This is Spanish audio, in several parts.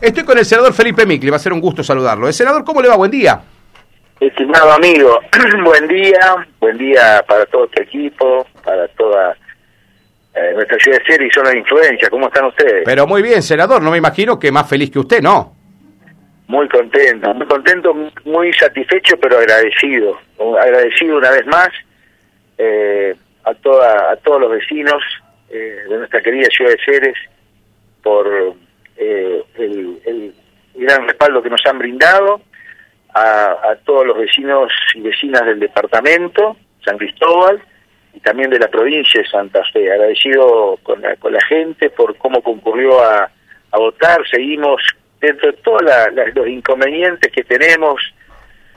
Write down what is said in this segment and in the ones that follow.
Estoy con el senador Felipe Micli, va a ser un gusto saludarlo. El senador, ¿cómo le va? Buen día. Estimado amigo, buen día, buen día para todo este equipo, para toda eh, nuestra ciudad de y zona de influencia. ¿Cómo están ustedes? Pero muy bien, senador, no me imagino que más feliz que usted, ¿no? Muy contento, muy contento, muy satisfecho, pero agradecido. Agradecido una vez más eh, a, toda, a todos los vecinos eh, de nuestra querida ciudad de Ceres por el, el gran respaldo que nos han brindado a, todos los vecinos y vecinas del departamento, San Cristóbal, y también de la provincia de Santa Fe. Agradecido con la, con la gente por cómo concurrió a, a votar. Seguimos dentro de todos los inconvenientes que tenemos,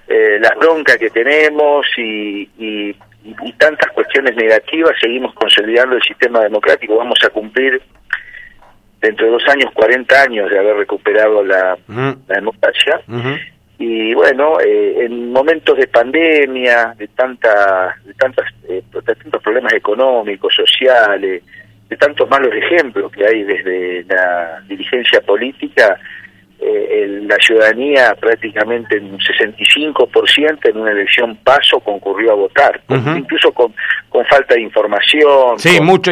eh, las broncas que tenemos y, y, tantas cuestiones negativas, seguimos consolidando el sistema democrático. Vamos a cumplir dentro de dos años 40 años de haber recuperado la, democracia y bueno eh, en momentos de pandemia de tanta de tantas eh, tantos problemas económicos sociales de tantos malos ejemplos que hay desde la dirigencia política eh, la ciudadanía prácticamente en un 65% en una elección paso concurrió a votar incluso con con falta de información sí mucho,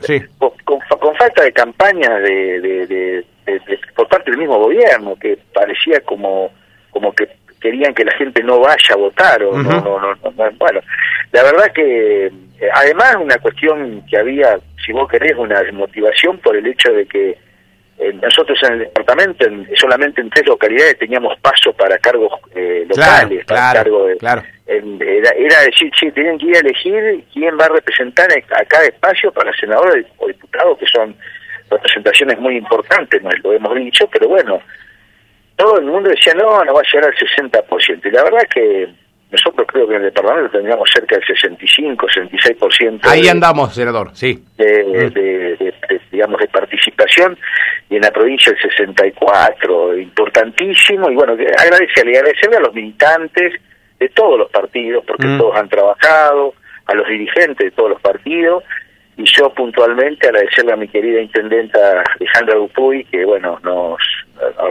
sí. con, falta de campaña de, de por parte del mismo gobierno que parecía como como que querían que la gente no vaya a votar o no, no, no, bueno la verdad que eh, además una cuestión que había si vos querés una desmotivación por el hecho de que nosotros en el departamento solamente en tres localidades teníamos paso para cargos eh, locales para cargo de, claro. era, era, decir sí tenían que ir a elegir quién va a representar a cada espacio para senadores o diputados que son representaciones muy importantes no lo hemos dicho pero bueno todo el mundo decía, no, no va a llegar al 60%. Y la verdad que nosotros creo que en el Parlamento tendríamos cerca del 65, 66%. Ahí andamos, senador, sí. De, digamos, de participación, y en la provincia el 64, importantísimo, y bueno, agradecerle, agradecerle a los militantes de todos los partidos, porque mm. todos han trabajado, a los dirigentes de todos los partidos, y yo puntualmente agradecerle a mi querida intendenta Alejandra Dupuy, que bueno, nos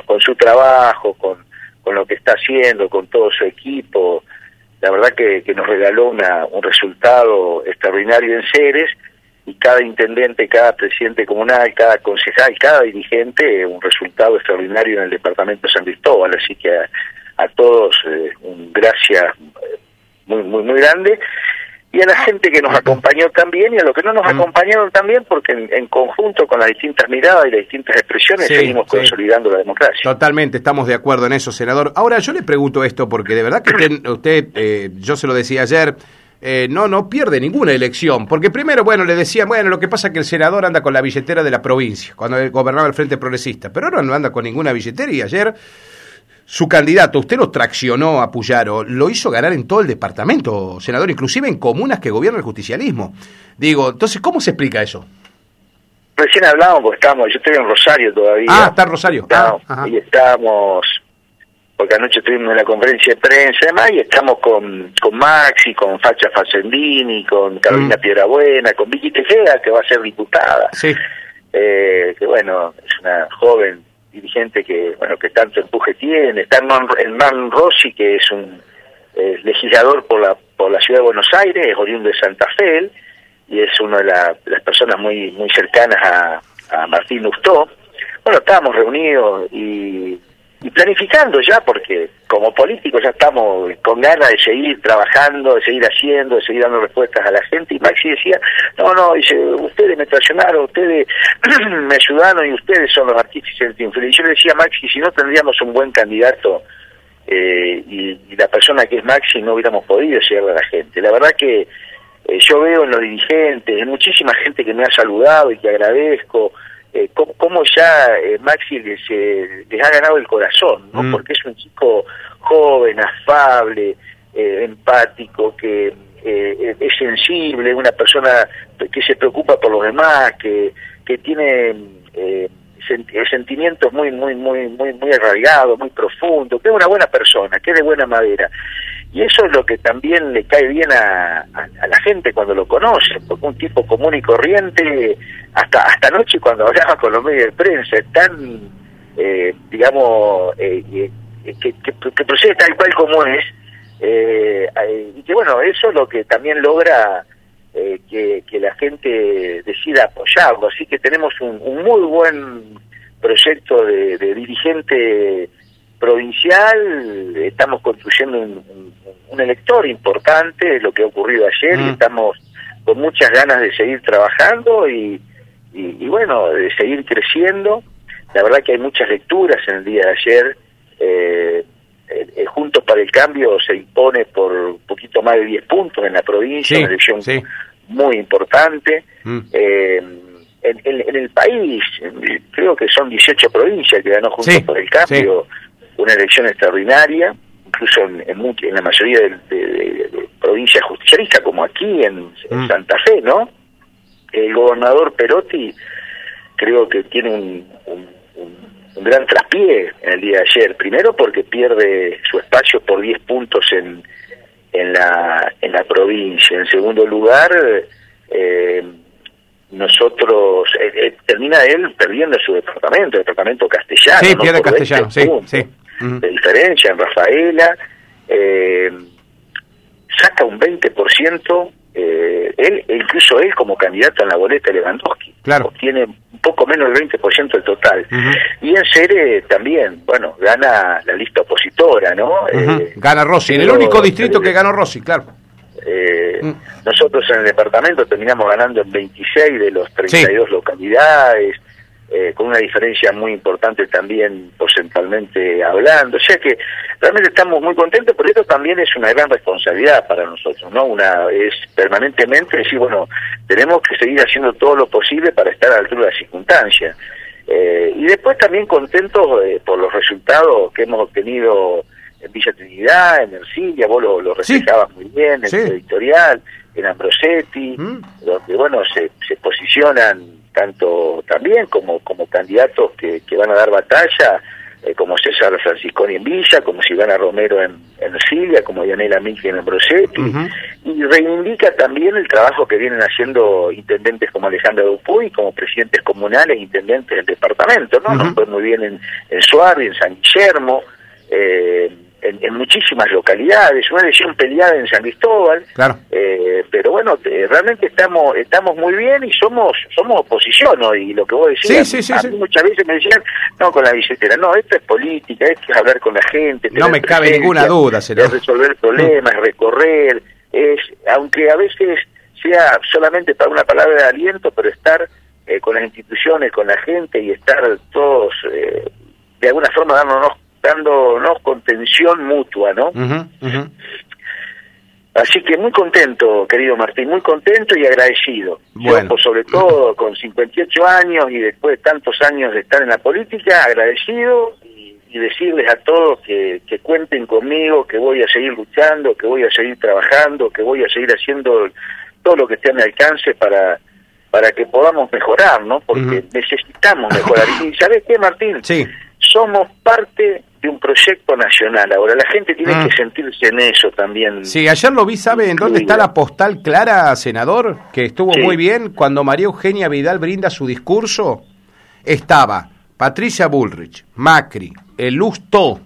con su trabajo, con, con lo que está haciendo, con todo su equipo, la verdad que, que nos regaló una, un resultado extraordinario en Ceres y cada intendente, cada presidente comunal, cada concejal, cada dirigente, un resultado extraordinario en el departamento de San Cristóbal. Así que a, todos eh, un gracias eh, muy, muy, muy grande y a la gente que nos acompañó también y a los que no nos acompañaron también, porque en, conjunto con las distintas miradas y las distintas expresiones seguimos consolidando la democracia. Totalmente, estamos de acuerdo en eso, senador. Ahora yo le pregunto esto porque de verdad que usted, eh, yo se lo decía ayer, eh, no, no pierde ninguna elección. Porque primero, bueno, le decía, bueno, lo que pasa es que el senador anda con la billetera de la provincia, cuando gobernaba el Frente Progresista, pero ahora no anda con ninguna billetera y ayer su candidato, usted lo traccionó a Puyaro, lo hizo ganar en todo el departamento, senador, inclusive en comunas que gobierna el justicialismo. Digo, entonces, ¿cómo se explica eso? Recién hablamos, porque estamos, yo estoy en Rosario todavía. Ah, está en Rosario. Ah, y estamos, porque anoche estuvimos en la conferencia de prensa y y estamos con, con Maxi, con Facha Facendini, con Carolina mm. Piedrabuena, con Vicky Tejeda, que va a ser diputada. Sí. Eh, que bueno, es una joven dirigente que bueno que tanto empuje tiene. Está Hernán Rossi que es un legislador por la por la ciudad de Buenos Aires es oriundo de Santa Fe y es una de, las personas muy muy cercanas a, a Martín Lustó. Bueno estábamos reunidos y y planificando ya, porque como políticos ya estamos con ganas de seguir trabajando, de seguir haciendo, de seguir dando respuestas a la gente. Y Maxi decía, no, no, dice, ustedes me traicionaron, ustedes me ayudaron y ustedes son los artífices de infeliz. Yo le decía Maxi, si no tendríamos un buen candidato eh, y, la persona que es Maxi no hubiéramos podido llegar a la gente. La verdad que eh, yo veo en los dirigentes, en muchísima gente que me ha saludado y que agradezco, eh, cómo, ya eh, Maxi les, les, ha ganado el corazón, ¿no? Mm. Porque es un chico joven, afable, eh, empático, que eh, es sensible, una persona que se preocupa por los demás, que, que tiene sentimientos muy, muy, muy, muy, muy arraigados, muy profundos, que es una buena persona, que es de buena madera. Y eso es lo que también le cae bien a, la gente cuando lo conoce, porque un tipo común y corriente, hasta hasta anoche cuando hablaba con los medios de prensa, tan digamos, que, que, procede tal cual como es, y que bueno, eso es lo que también logra que, la gente decida apoyarlo, así que tenemos un, muy buen proyecto de, dirigente provincial, estamos construyendo un, elector importante, es lo que ha ocurrido ayer, y mm. estamos con muchas ganas de seguir trabajando y, y, bueno, de seguir creciendo. La verdad que hay muchas lecturas en el día de ayer. Eh, eh, Juntos para el Cambio se impone por un poquito más de 10 puntos en la provincia, una elección muy importante. Mm. Eh, en, el país, creo que son 18 provincias que ganó Juntos por el Cambio, una elección extraordinaria, incluso en, en, la mayoría de, provincias justicialistas, como aquí en, mm. Santa Fe, ¿no? El gobernador Perotti creo que tiene un, un, gran traspié en el día de ayer. Primero porque pierde su espacio por 10 puntos en, en, la, en la provincia. En segundo lugar, eh, nosotros eh, eh, termina él perdiendo su departamento, el departamento castellano. Sí, pierde castellano, sí, sí. De diferencia en Rafaela, eh, saca un 20%, eh, él, incluso él como candidato en la boleta Lewandowski, claro. tiene un poco menos del 20% del total. Y en Cere también, bueno, gana la lista opositora, ¿no? gana Rossi, en el único distrito que ganó Rossi, claro. Eh, mm. Nosotros en el departamento terminamos ganando en 26 de los 32 localidades, eh, con una diferencia muy importante también porcentualmente hablando. O sea que realmente estamos muy contentos, pero esto también es una gran responsabilidad para nosotros, ¿no? Una es permanentemente decir, bueno, tenemos que seguir haciendo todo lo posible para estar a la altura de las circunstancias. Eh, y después también contentos por los resultados que hemos obtenido en Villa Trinidad, en Ercilia, vos lo, lo reflejabas muy bien, en el editorial, en Ambrosetti, mm. donde, bueno, se, se posicionan tanto también como, como candidatos que, que van a dar batalla, eh, como César Francisconi en Villa, como Silvana Romero en, en Ercilia, como Dianela Miki en Ambrosetti, y reivindica también el trabajo que vienen haciendo intendentes como Alejandra Dupuy, como presidentes comunales, intendentes del departamento, ¿no? Nos fue muy bien en, en Suárez, en San Guillermo, eh, en, muchísimas localidades, una elección peleada en San Cristóbal, claro. eh, pero bueno, realmente estamos estamos muy bien y somos somos oposición hoy, lo que vos decías, muchas veces me decían, no, con la billetera, no, esto es política, esto es hablar con la gente, no me cabe ninguna duda, es resolver problemas, recorrer, es aunque a veces sea solamente para una palabra de aliento, pero estar eh, con las instituciones, con la gente y estar todos eh, de alguna forma dándonos dándonos contención mutua, ¿no? Así que muy contento, querido Martín, muy contento y agradecido. Bueno. Yo, sobre todo con 58 años y después de tantos años de estar en la política, agradecido y, decirles a todos que, que, cuenten conmigo, que voy a seguir luchando, que voy a seguir trabajando, que voy a seguir haciendo todo lo que esté a mi alcance para para que podamos mejorar, ¿no? Porque necesitamos mejorar. ¿Y sabes qué, Martín? Sí. Somos parte un proyecto nacional. Ahora, la gente tiene mm. que sentirse en eso también. Sí, ayer lo vi, ¿sabe en dónde está la postal clara, senador? Que estuvo muy bien. Cuando María Eugenia Vidal brinda su discurso, estaba Patricia Bullrich, Macri, el Lustó,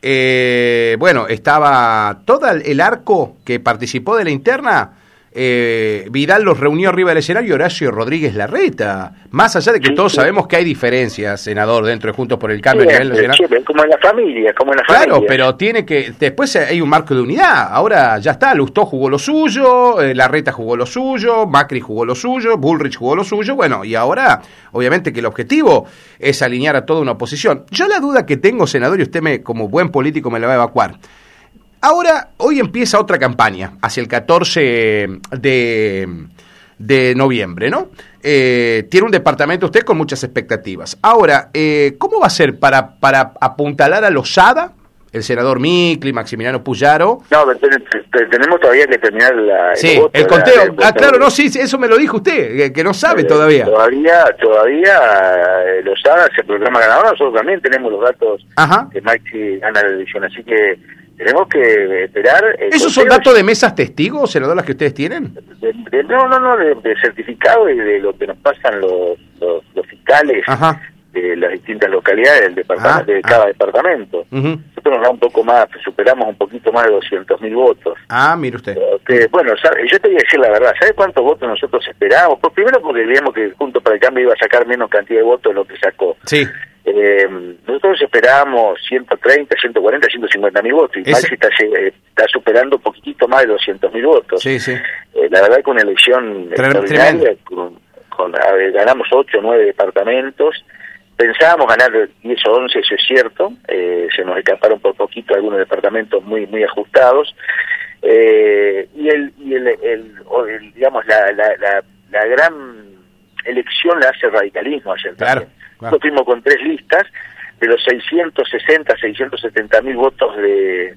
eh, bueno, estaba todo el arco que participó de la interna eh, Vidal los reunió arriba del escenario Horacio Rodríguez Larreta. Más allá de que todos sabemos que hay diferencias, senador, dentro de Juntos por el Cambio. como en la familia, como en la Claro, pero tiene que. Después hay un marco de unidad. Ahora ya está, Lustó jugó lo suyo, eh, Larreta jugó lo suyo, Macri jugó lo suyo, Bullrich jugó lo suyo. Bueno, y ahora, obviamente que el objetivo es alinear a toda una oposición. Yo la duda que tengo, senador, y usted me, como buen político me la va a evacuar. Ahora, hoy empieza otra campaña, hacia el 14 de, de noviembre, ¿no? Eh, tiene un departamento usted con muchas expectativas. Ahora, eh, ¿cómo va a ser para, para apuntalar a Lozada, el senador Micli, Maximiliano Puyaro? No, tenemos todavía que terminar la, sí, el, conteo. ah, claro, no, sí, eso me lo dijo usted, que, no sabe eh, todavía. Todavía, todavía Lozada se programa ganador, nosotros también tenemos los datos Ajá. que Maxi gana la elección, así que tenemos que esperar. ¿Esos son datos de mesas testigos, senador, que ustedes tienen? no, no, no, de, certificado y de lo que nos pasan los, los, fiscales. de las distintas localidades del departamento, Ah, de ah. cada departamento. Ujú. Nosotros nos da un poco más, superamos un poquito más de 200 mil votos. Ah, mire usted. Que, bueno, sabe- yo te voy a decir la verdad, ¿sabes cuántos votos nosotros esperábamos? Pues primero porque veíamos que Junto para el Cambio iba a sacar menos cantidad de votos de lo que sacó. Sí. Eh, nosotros esperábamos 130, 140, 150 mil votos y Maxi está, eh, está superando un poquitito más de 200 mil votos. Sí, sí. Eh, la verdad que una elección Tremendo. extraordinaria, con, con- ver, ganamos 8 o 9 departamentos, pensábamos ganar 10 o 11, eso es cierto, eh, se nos escaparon por poquito algunos departamentos muy muy ajustados, eh, y el, y el, el- el, digamos, la, la, la, la gran elección la hace el radicalismo ayer Claro, también. Claro. Nosotros fuimos con tres listas, de los 660, 670 mil votos de,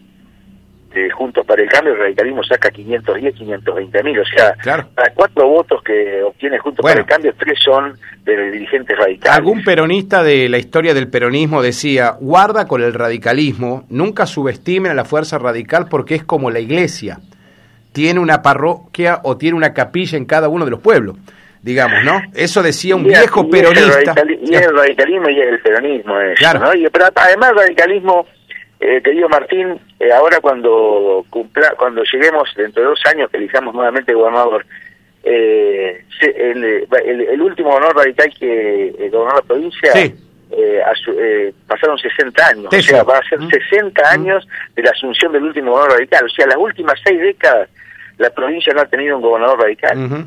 de Juntos para el Cambio, el radicalismo saca 510, 520 mil. O sea, Claro. para cuatro votos que obtiene Juntos Bueno. para el Cambio, tres son de dirigentes radicales. Algún peronista de la historia del peronismo decía, guarda con el radicalismo, nunca subestimen a la fuerza radical porque es como la iglesia. Tiene una parroquia o tiene una capilla en cada uno de los pueblos, digamos, ¿no? Eso decía un Y viejo y el peronista. radicali- Y el radicalismo y el peronismo. Eso, Claro. ¿no? Y- pero además el radicalismo, eh, querido Martín, eh, ahora cuando cumpla, cuando lleguemos dentro de dos años que elijamos nuevamente gobernador, eh, el, el- el último gobernador radical que eh, gobernó la provincia, Sí. eh, eh, pasaron 60 años, o sea, va a ser Mm. 60 años de la asunción del último gobernador radical, o sea, las últimas seis décadas la provincia no ha tenido un gobernador radical.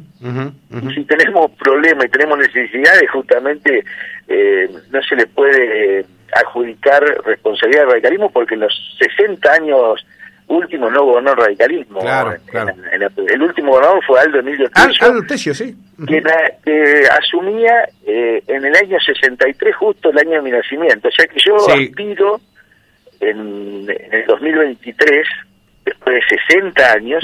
Si tenemos problemas y tenemos necesidades, justamente eh, no se le puede eh, adjudicar responsabilidad al radicalismo porque en los 60 años últimos no gobernó el radicalismo. Claro, En- claro. en- en el último gobernador fue Aldo Emilio Al- Tello, Aldo Tesio, sí. Que, na- que asumía eh, en el año 63, justo el año de mi nacimiento. O sea que yo Sí. aspiro en, en el 2023, después de 60 años.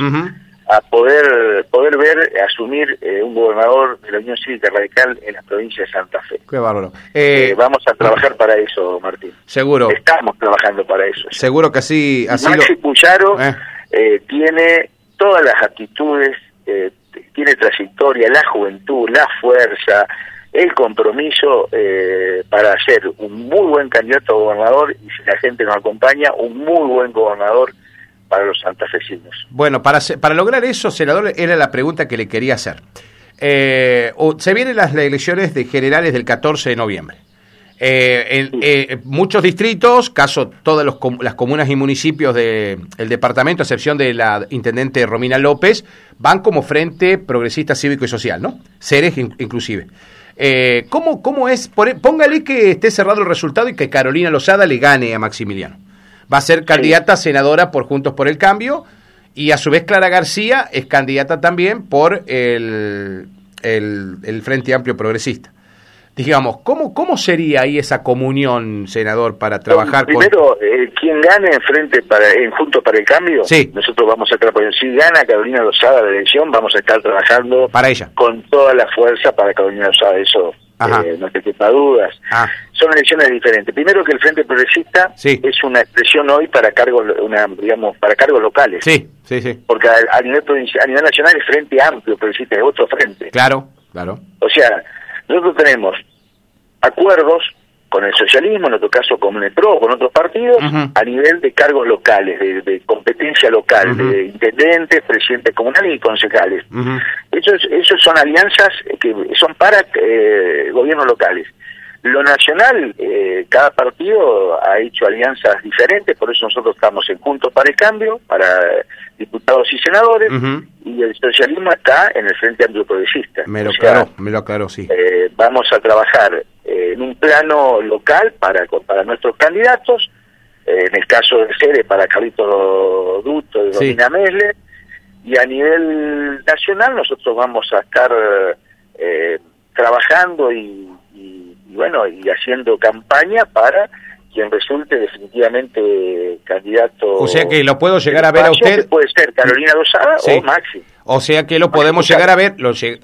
A poder poder ver asumir eh, un gobernador de la Unión Cívica Radical en la provincia de Santa Fe. Qué bárbaro. Eh, Eh, vamos a trabajar para eso, Martín. seguro, Estamos trabajando para eso. seguro que así, así Maxi lo... Puyaro Eh. eh, tiene todas las actitudes, eh, tiene trayectoria, la juventud, la fuerza, el compromiso eh, para ser un muy buen candidato a gobernador y si la gente nos acompaña, un muy buen gobernador para los santafesinos. Bueno, para, para lograr eso, senador, era la pregunta que le quería hacer. Eh, se vienen las elecciones de generales del 14 de noviembre. Eh, en- eh, muchos distritos, caso todas los las comunas y municipios del departamento, a excepción de la intendente Romina López, van como Frente Progresista Cívico y Social, ¿no? Ceres in- inclusive. ¿cómo, ¿Cómo es? Póngale que esté cerrado el resultado y que Carolina Lozada le gane a Maximiliano. Va a ser candidata senadora por Juntos por el Cambio y a su vez Clara García es candidata también por el, el, el Frente Amplio Progresista. Digamos, ¿cómo, ¿cómo sería ahí esa comunión, senador, para trabajar con... Primero, eh, quien gane en frente para, en Juntos para el Cambio, Sí. nosotros vamos a estar, porque si gana Carolina Lozada la elección, vamos a estar trabajando Para ella. con toda la fuerza para Carolina Lozada, eso. Eh, no te quepa dudas. Ah, Son elecciones diferentes. Primero que el Frente Progresista Sí. es una expresión hoy para cargos, una, digamos, para cargos locales. sí, sí, sí. Porque a, a nivel provincial, a nivel nacional es Frente Amplio Progresista, es otro frente. Claro, claro. O sea, nosotros tenemos acuerdos con el socialismo, en otro caso con el PRO, con otros partidos, a nivel de cargos locales, de, de competencia local, de intendentes, presidentes comunales y concejales. Ujú. Esos, esos son alianzas que son para eh, gobiernos locales. Lo nacional, eh, cada partido ha hecho alianzas diferentes, por eso nosotros estamos en Juntos para el Cambio, para diputados y senadores, y el socialismo está en el Frente Amplio Progresista. Me lo O sea, aclaró, me lo aclaró, sí. eh, vamos a trabajar en un plano local para, para nuestros candidatos, eh, en el caso de Cere para Carlito Duto y Sí. Romina Mesle, y a nivel nacional nosotros vamos a estar eh, trabajando y, y- y bueno, y haciendo campaña para quien resulte definitivamente candidato. O sea que lo puedo llegar a ver a usted- que Puede ser Carolina Lozada Sí. o Maxi. O sea que lo podemos llegar a ver, lo, si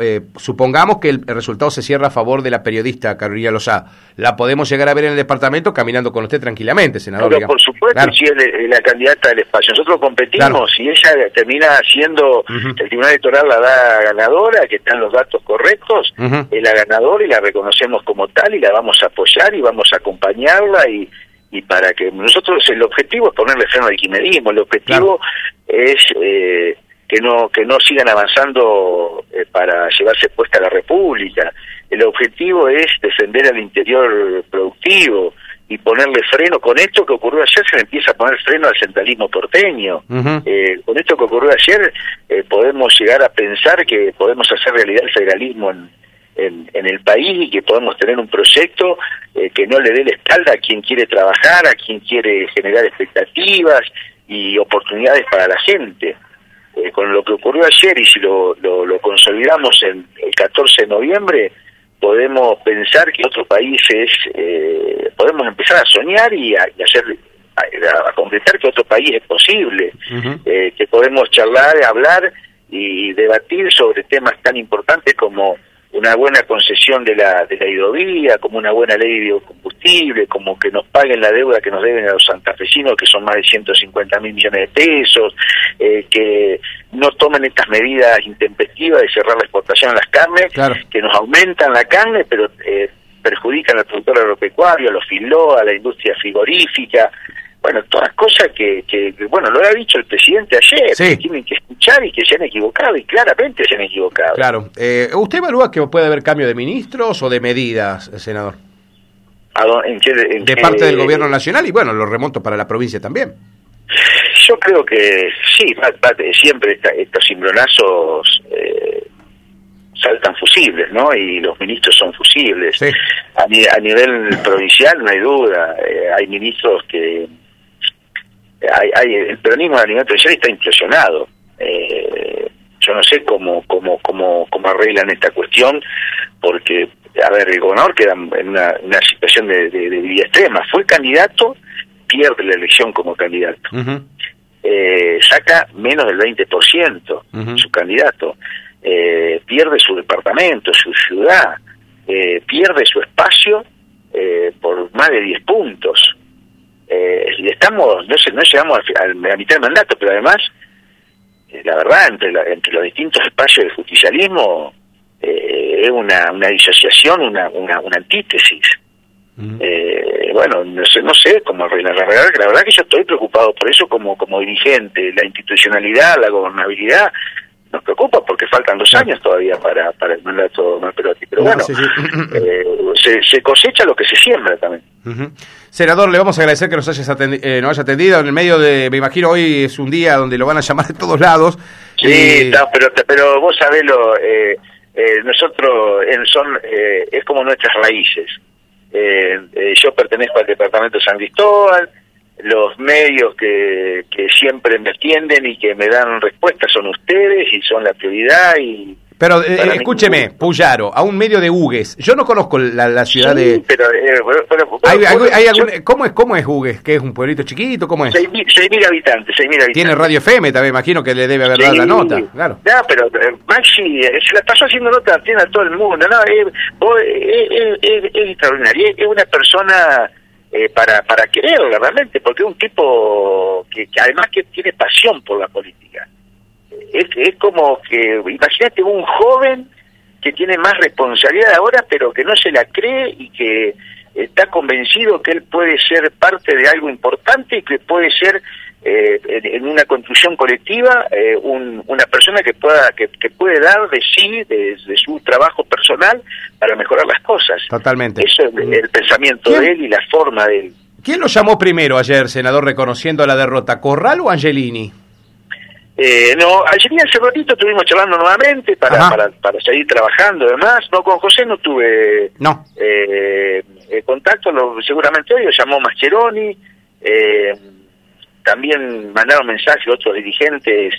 eh, supongamos que el, resultado se cierra a favor de la periodista Carolina Lozá, la podemos llegar a ver en el departamento caminando con usted tranquilamente, senador. Pero por supuesto, si es la candidata del espacio. Nosotros competimos y ella termina siendo, el Tribunal Electoral la da ganadora, que están los datos correctos, es la ganadora y la reconocemos como tal y la vamos a apoyar y vamos a acompañarla y y para que nosotros el objetivo es ponerle freno al quimerismo, el objetivo es eh, que no que no sigan avanzando eh, para llevarse puesta la República. El objetivo es defender al interior productivo y ponerle freno. Con esto que ocurrió ayer se le empieza a poner freno al centralismo porteño. eh, con esto que ocurrió ayer eh, podemos llegar a pensar que podemos hacer realidad el federalismo en, en, en el país y que podemos tener un proyecto eh, que no le dé la espalda a quien quiere trabajar, a quien quiere generar expectativas y oportunidades para la gente. Eh, con lo que ocurrió ayer y si lo, lo, consolidamos en el 14 de noviembre, podemos pensar que otros países, eh, podemos empezar a soñar y a, hacer a, concretar que otro país es posible, eh, que podemos charlar, hablar y debatir sobre temas tan importantes como una buena concesión de la, de la hidrovía, como una buena ley de como que nos paguen la deuda que nos deben a los santafesinos, que son más de 150 mil millones de pesos, eh, que no tomen estas medidas intempestivas de cerrar la exportación de las carnes, que nos aumentan la carne, pero eh, perjudican al productor agropecuario, a los filó, a la industria frigorífica, bueno, todas cosas que, que, bueno, lo ha dicho el presidente ayer, que tienen que escuchar y que se han equivocado, y claramente se han equivocado. Claro. Eh, ¿Usted evalúa que puede haber cambio de ministros o de medidas, senador? De parte del gobierno nacional y bueno, lo remonto para la provincia también. Yo creo que sí, siempre estos cimbronazos eh, saltan fusibles, ¿no? Y los ministros son fusibles. A, a, nivel provincial no hay duda, eh, hay ministros que hay, el peronismo a nivel provincial está impresionado. Eh, yo no sé cómo, cómo, cómo, cómo arreglan esta cuestión, porque, a ver, el gobernador queda en una, situación de, de, vida extrema. Fue candidato, pierde la elección como candidato. eh, saca menos del 20% su candidato. Eh, pierde su departamento, su ciudad, eh, pierde su espacio eh, por más de 10 puntos eh, y estamos, no, sé, no llegamos a, la mitad del mandato, pero además, eh, la verdad, entre, entre los distintos espacios del justicialismo, eh, una, una disociación, una, una, una antítesis. Mm. Eh, bueno, no sé, no sé cómo arreglar. La verdad, la verdad que yo estoy preocupado por eso como, como dirigente, la institucionalidad, la gobernabilidad, nos preocupa porque faltan dos años todavía para, para el mandato Malperotti. Pero bueno, eh, se, se, cosecha lo que se siembra también. Senador, le vamos a agradecer que nos, hayas eh, nos haya atendido. En el medio de, me imagino hoy es un día donde lo van a llamar de todos lados. Sí, pero, pero vos sabés lo, eh, eh, nosotros son, es como nuestras raíces. yo pertenezco al departamento de San Cristóbal, los medios que, que siempre me atienden y que me dan respuestas son ustedes y son la prioridad y pero eh, escúcheme, Puyaro, a un medio de Hugues. Yo no conozco la, ciudad de. Pero, eh, ¿cómo, es, ¿Cómo es Hugues? ¿Que es un pueblito chiquito? ¿Cómo es? 6.000 habitantes, habitantes. Tiene Radio FM también, imagino que le debe haber dado la nota. Claro. No, pero eh, Maxi se la pasó haciendo nota, tiene a todo el mundo. No, es, extraordinario. Es una persona eh, para, para quererla realmente, porque es un tipo que, además que tiene pasión por la política. Es, es como que, imagínate un joven que tiene más responsabilidad ahora, pero que no se la cree y que está convencido que él puede ser parte de algo importante y que puede ser eh, en, una construcción colectiva eh, una persona que pueda que, puede dar de sí de, su trabajo personal para mejorar las cosas. Totalmente. Eso es el, pensamiento de él y la forma de él. ¿quién lo llamó primero ayer senador reconociendo la derrota Corral o Angelini eh, no, Angelini hace ratito estuvimos charlando nuevamente para, para, para, seguir trabajando además no con José no tuve no. eh, contacto lo, seguramente hoy lo llamó Mascheroni eh, también mandaron mensajes otros dirigentes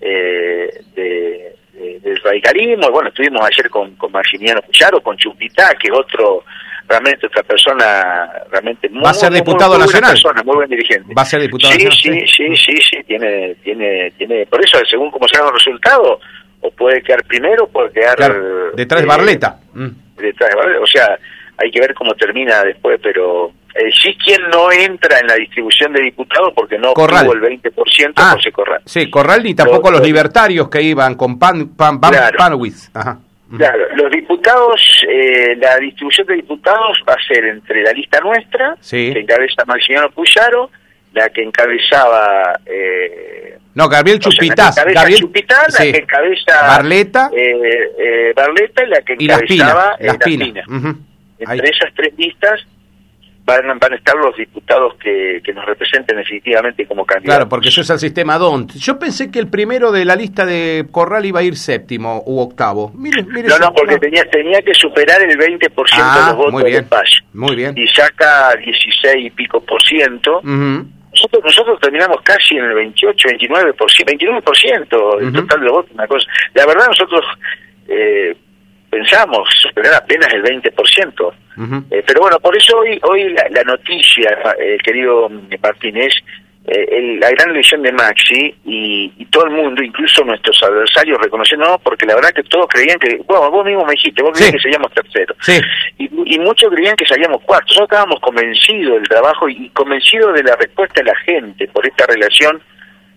eh, de, del radicalismo. Bueno, estuvimos ayer con, con Maximiliano Pucharo, con Chumpitá, que es otro realmente otra persona realmente muy, va a ser diputado muy, nacional persona, muy buen dirigente va a ser diputado sí, nacional sí sí sí sí tiene tiene tiene por eso según como sean los resultados o puede quedar primero puede quedar detrás de Barleta mm. detrás de Barleta o sea hay que ver cómo termina después pero eh, sí quien no entra en la distribución de diputados porque no Corral. obtuvo el 20% ah, José Corral. Sí, Corral ni tampoco los, los libertarios que iban con Pan, pan, pan claro. Panwitz. Ajá. Claro, los diputados, eh, la distribución de diputados va a ser entre la lista nuestra, sí. que encabeza Maximiliano Puyaro, la que encabezaba... Eh, no, Gabriel sea, la que Gabriel, Chupitaz, sí. la que encabeza... Barleta. Eh, eh, Barleta y la que y las encabezaba... Las Pina. Pina. Uh -huh. Entre Ahí. esas tres listas van, van a estar los diputados que, que, nos representen efectivamente como candidatos. Claro, porque eso es el sistema DONT. Yo pensé que el primero de la lista de Corral iba a ir séptimo u octavo. Mire, mire no, no, porque no. Tenía, tenía que superar el 20% ah, de los votos muy bien, del PAS. Muy bien. Y saca 16 y pico por ciento. Uh -huh. Nosotros, nosotros terminamos casi en el 28, 29 por ciento, 29 por ciento uh -huh. total de votos, una cosa. La verdad nosotros eh, pensamos superar apenas el 20%. Uh -huh. eh, pero bueno, por eso hoy hoy la, la noticia, eh, querido Martínez, eh, el, la gran elección de Maxi y, y, todo el mundo, incluso nuestros adversarios, reconociendo, porque la verdad que todos creían que, bueno, vos mismo me dijiste, vos sí. creías que salíamos terceros. Sí. Y, y, muchos creían que salíamos cuartos. Nosotros estábamos convencidos del trabajo y convencidos de la respuesta de la gente por esta relación,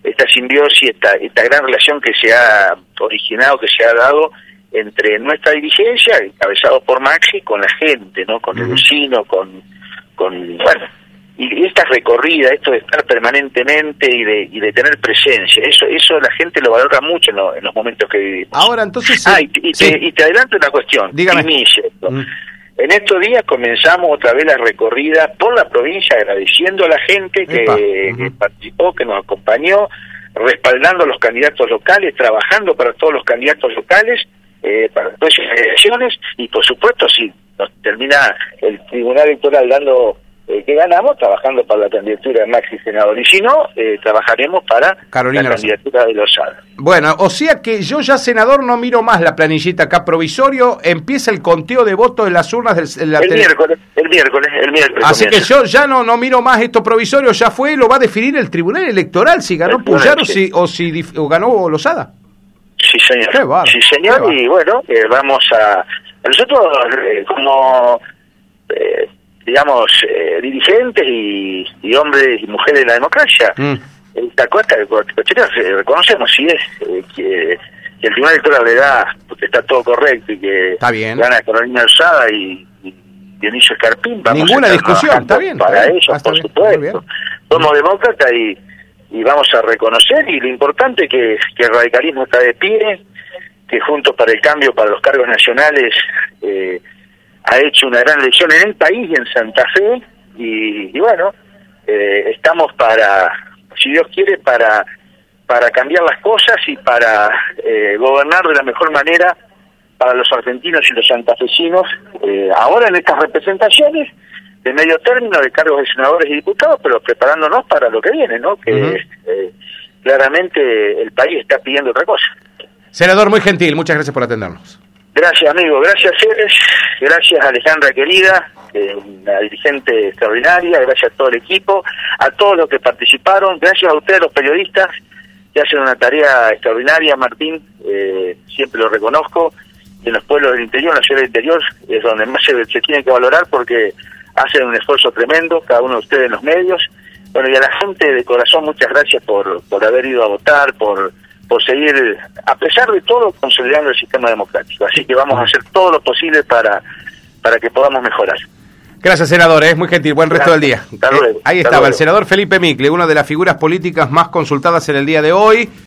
esta simbiosis, esta, esta gran relación que se ha originado, que se ha dado entre nuestra dirigencia, encabezado por Maxi, con la gente, ¿no? Con uh -huh. el vecino, con, con, bueno, y esta recorrida, esto de estar permanentemente y de, y de tener presencia, eso eso la gente lo valora mucho en, lo, en los momentos que vivimos. Ahora, entonces... Ah, y, y, sí. te, y te adelanto una cuestión. Dígame. Esto. Mm. En estos días comenzamos otra vez la recorrida por la provincia agradeciendo a la gente que, uh -huh. que participó, que nos acompañó, respaldando a los candidatos locales, trabajando para todos los candidatos locales, eh, para todas esas elecciones, y por supuesto si nos termina el Tribunal Electoral dando eh, que ganamos trabajando para la candidatura de Maxi Senador y si no, eh, trabajaremos para Carolina la candidatura de Lozada. Bueno, o sea que yo ya senador no miro más la planillita acá provisorio, empieza el conteo de votos en las urnas del la el miércoles, el miércoles, el miércoles. Así comienza. que yo ya no no miro más esto provisorio, ya fue, lo va a definir el Tribunal Electoral si ganó Puyaro sí. o si o, si, o ganó Lozada. Sí, señor. Qué bar, sí, señor, y bueno, eh, vamos a nosotros eh, como eh, digamos, eh, dirigentes y, y, hombres y mujeres de la democracia. Mm. Esta cuesta reconocemos si es eh, que, que, el Tribunal Electoral le da, porque está todo correcto y que está bien. gana Carolina Alzada y, y Dionisio Escarpín. Vamos Ninguna discusión, está bien. Para está bien, ellos, por bien, supuesto. Somos demócratas y, y vamos a reconocer y lo importante es que, el radicalismo está de pie, que Juntos para el Cambio, para los cargos nacionales, eh, ha hecho una gran elección en el país y en Santa Fe y, y bueno eh, estamos para si Dios quiere para para cambiar las cosas y para eh, gobernar de la mejor manera para los argentinos y los santafesinos eh, ahora en estas representaciones de medio término de cargos de senadores y diputados pero preparándonos para lo que viene no que uh -huh. claramente el país está pidiendo otra cosa senador muy gentil muchas gracias por atendernos Gracias, amigo. Gracias, Eres. Gracias, Alejandra querida, eh, una dirigente extraordinaria. Gracias a todo el equipo, a todos los que participaron. Gracias a ustedes, los periodistas, que hacen una tarea extraordinaria, Martín. Eh, siempre lo reconozco. En los pueblos del interior, en la ciudad del interior, es donde más se, se tiene que valorar porque hacen un esfuerzo tremendo, cada uno de ustedes en los medios. Bueno, y a la gente de corazón, muchas gracias por, por haber ido a votar, por por seguir, a pesar de todo, consolidando el sistema democrático. Así que vamos a hacer todo lo posible para, para que podamos mejorar. Gracias, senador. Es muy gentil. Buen resto Gracias. del día. Hasta luego. Eh, ahí Hasta estaba luego. el senador Felipe Micle, una de las figuras políticas más consultadas en el día de hoy.